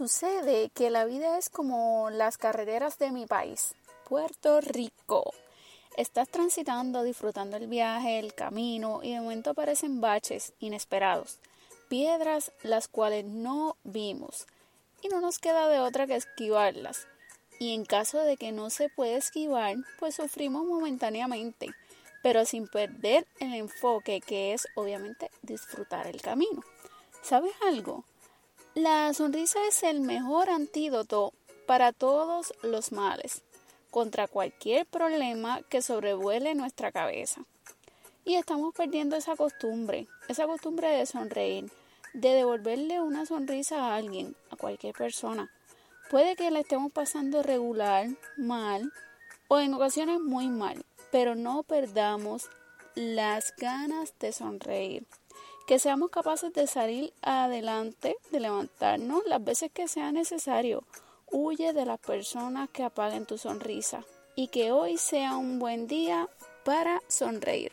Sucede que la vida es como las carreteras de mi país, Puerto Rico. Estás transitando, disfrutando el viaje, el camino y de momento aparecen baches inesperados, piedras las cuales no vimos y no nos queda de otra que esquivarlas. Y en caso de que no se pueda esquivar, pues sufrimos momentáneamente, pero sin perder el enfoque que es obviamente disfrutar el camino. ¿Sabes algo? La sonrisa es el mejor antídoto para todos los males, contra cualquier problema que sobrevuele nuestra cabeza. Y estamos perdiendo esa costumbre, esa costumbre de sonreír, de devolverle una sonrisa a alguien, a cualquier persona. Puede que la estemos pasando regular, mal o en ocasiones muy mal, pero no perdamos las ganas de sonreír que seamos capaces de salir adelante, de levantarnos las veces que sea necesario. Huye de las personas que apaguen tu sonrisa y que hoy sea un buen día para sonreír.